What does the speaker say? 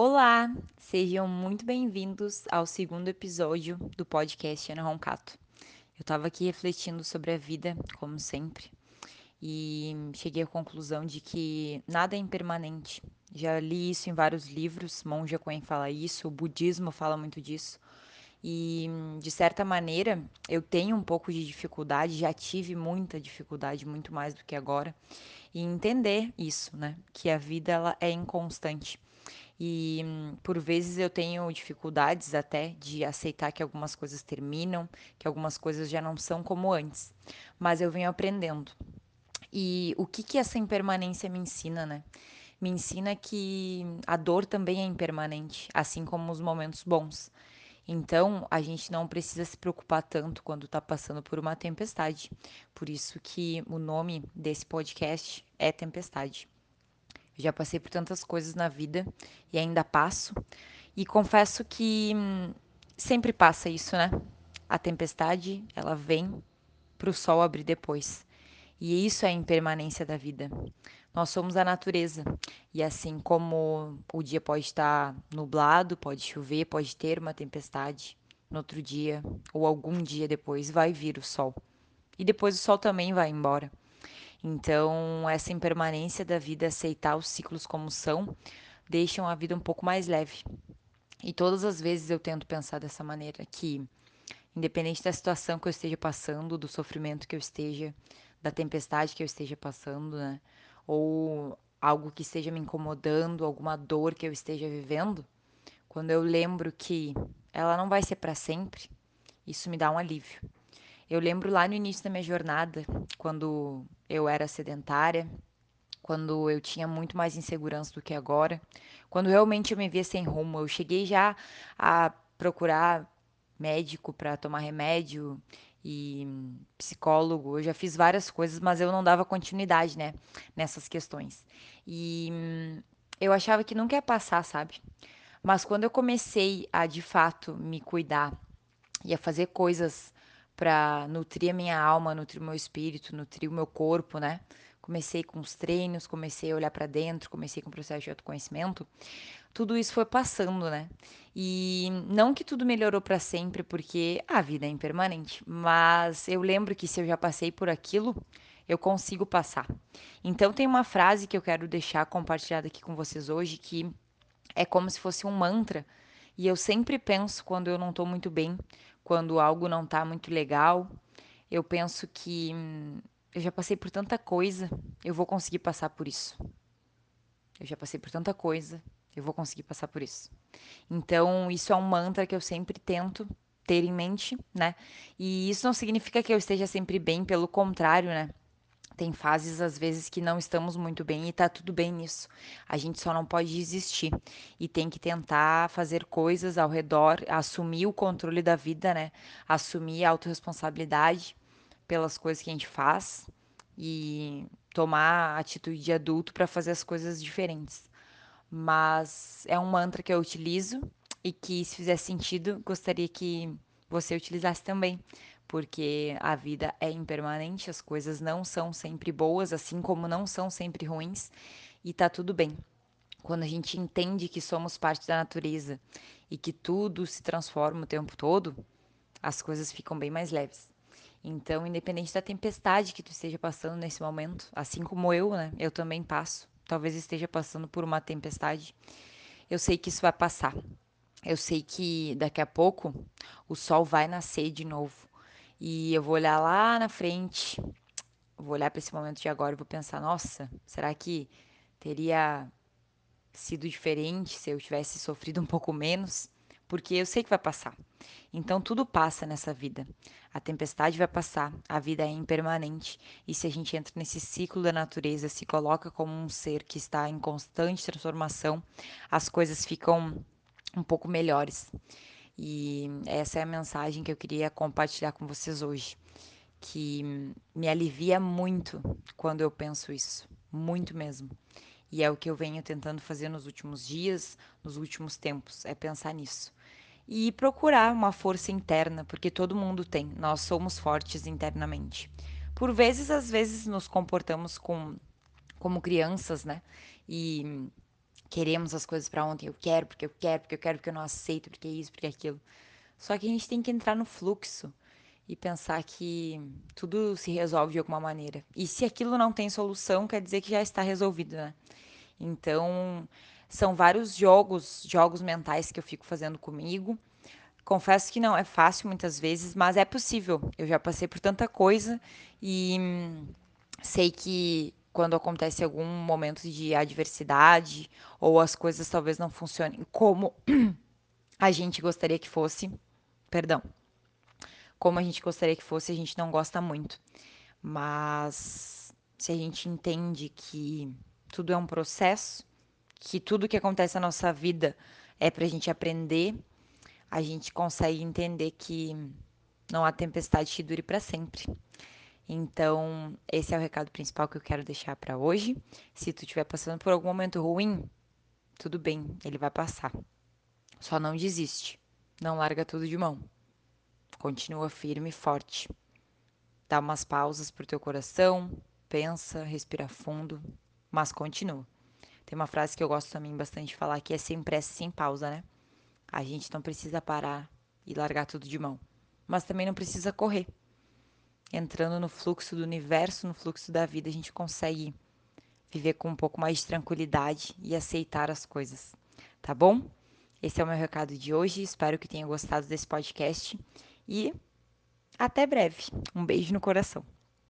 Olá, sejam muito bem-vindos ao segundo episódio do podcast Ana Roncato. Eu estava aqui refletindo sobre a vida, como sempre, e cheguei à conclusão de que nada é impermanente. Já li isso em vários livros, Monja Coen fala isso, o budismo fala muito disso. E, de certa maneira, eu tenho um pouco de dificuldade, já tive muita dificuldade, muito mais do que agora, em entender isso, né? Que a vida ela é inconstante. E por vezes eu tenho dificuldades até de aceitar que algumas coisas terminam, que algumas coisas já não são como antes. Mas eu venho aprendendo. E o que que essa impermanência me ensina, né? Me ensina que a dor também é impermanente, assim como os momentos bons. Então, a gente não precisa se preocupar tanto quando está passando por uma tempestade. Por isso que o nome desse podcast é Tempestade. Já passei por tantas coisas na vida e ainda passo. E confesso que hum, sempre passa isso, né? A tempestade, ela vem para o sol abrir depois. E isso é a impermanência da vida. Nós somos a natureza. E assim como o dia pode estar nublado, pode chover, pode ter uma tempestade, no outro dia ou algum dia depois vai vir o sol. E depois o sol também vai embora. Então, essa impermanência da vida, aceitar os ciclos como são, deixam a vida um pouco mais leve. E todas as vezes eu tento pensar dessa maneira, que independente da situação que eu esteja passando, do sofrimento que eu esteja, da tempestade que eu esteja passando, né? Ou algo que esteja me incomodando, alguma dor que eu esteja vivendo, quando eu lembro que ela não vai ser para sempre, isso me dá um alívio. Eu lembro lá no início da minha jornada, quando eu era sedentária, quando eu tinha muito mais insegurança do que agora, quando realmente eu me via sem rumo, eu cheguei já a procurar médico para tomar remédio e psicólogo, eu já fiz várias coisas, mas eu não dava continuidade, né, nessas questões. E hum, eu achava que nunca ia passar, sabe? Mas quando eu comecei a de fato me cuidar e a fazer coisas para nutrir a minha alma, nutrir o meu espírito, nutrir o meu corpo, né? Comecei com os treinos, comecei a olhar para dentro, comecei com o processo de autoconhecimento. Tudo isso foi passando, né? E não que tudo melhorou para sempre, porque a vida é impermanente, mas eu lembro que se eu já passei por aquilo, eu consigo passar. Então tem uma frase que eu quero deixar compartilhada aqui com vocês hoje que é como se fosse um mantra, e eu sempre penso quando eu não estou muito bem, quando algo não tá muito legal, eu penso que hum, eu já passei por tanta coisa, eu vou conseguir passar por isso. Eu já passei por tanta coisa, eu vou conseguir passar por isso. Então, isso é um mantra que eu sempre tento ter em mente, né? E isso não significa que eu esteja sempre bem, pelo contrário, né? Tem fases, às vezes, que não estamos muito bem e tá tudo bem nisso. A gente só não pode desistir e tem que tentar fazer coisas ao redor, assumir o controle da vida, né? Assumir a autorresponsabilidade pelas coisas que a gente faz e tomar atitude de adulto para fazer as coisas diferentes. Mas é um mantra que eu utilizo e que, se fizer sentido, gostaria que você utilizasse também porque a vida é impermanente, as coisas não são sempre boas, assim como não são sempre ruins, e tá tudo bem. Quando a gente entende que somos parte da natureza e que tudo se transforma o tempo todo, as coisas ficam bem mais leves. Então, independente da tempestade que tu esteja passando nesse momento, assim como eu, né? Eu também passo. Talvez esteja passando por uma tempestade. Eu sei que isso vai passar. Eu sei que daqui a pouco o sol vai nascer de novo. E eu vou olhar lá na frente, vou olhar para esse momento de agora e vou pensar: nossa, será que teria sido diferente se eu tivesse sofrido um pouco menos? Porque eu sei que vai passar. Então tudo passa nessa vida. A tempestade vai passar, a vida é impermanente. E se a gente entra nesse ciclo da natureza, se coloca como um ser que está em constante transformação, as coisas ficam um pouco melhores. E essa é a mensagem que eu queria compartilhar com vocês hoje, que me alivia muito quando eu penso isso, muito mesmo. E é o que eu venho tentando fazer nos últimos dias, nos últimos tempos, é pensar nisso. E procurar uma força interna, porque todo mundo tem, nós somos fortes internamente. Por vezes, às vezes nos comportamos com, como crianças, né? E queremos as coisas para ontem, eu quero, porque eu quero, porque eu quero, porque eu não aceito, porque é isso, porque é aquilo. Só que a gente tem que entrar no fluxo e pensar que tudo se resolve de alguma maneira. E se aquilo não tem solução, quer dizer que já está resolvido, né? Então, são vários jogos, jogos mentais que eu fico fazendo comigo. Confesso que não é fácil muitas vezes, mas é possível. Eu já passei por tanta coisa e sei que quando acontece algum momento de adversidade ou as coisas talvez não funcionem como a gente gostaria que fosse, perdão, como a gente gostaria que fosse, a gente não gosta muito. Mas se a gente entende que tudo é um processo, que tudo que acontece na nossa vida é para a gente aprender, a gente consegue entender que não há tempestade que dure para sempre. Então, esse é o recado principal que eu quero deixar para hoje. Se tu estiver passando por algum momento ruim, tudo bem, ele vai passar. Só não desiste. Não larga tudo de mão. Continua firme e forte. Dá umas pausas pro teu coração, pensa, respira fundo, mas continua. Tem uma frase que eu gosto também bastante de falar que é sem pressa, sem pausa, né? A gente não precisa parar e largar tudo de mão, mas também não precisa correr. Entrando no fluxo do universo, no fluxo da vida, a gente consegue viver com um pouco mais de tranquilidade e aceitar as coisas, tá bom? Esse é o meu recado de hoje. Espero que tenha gostado desse podcast e até breve. Um beijo no coração.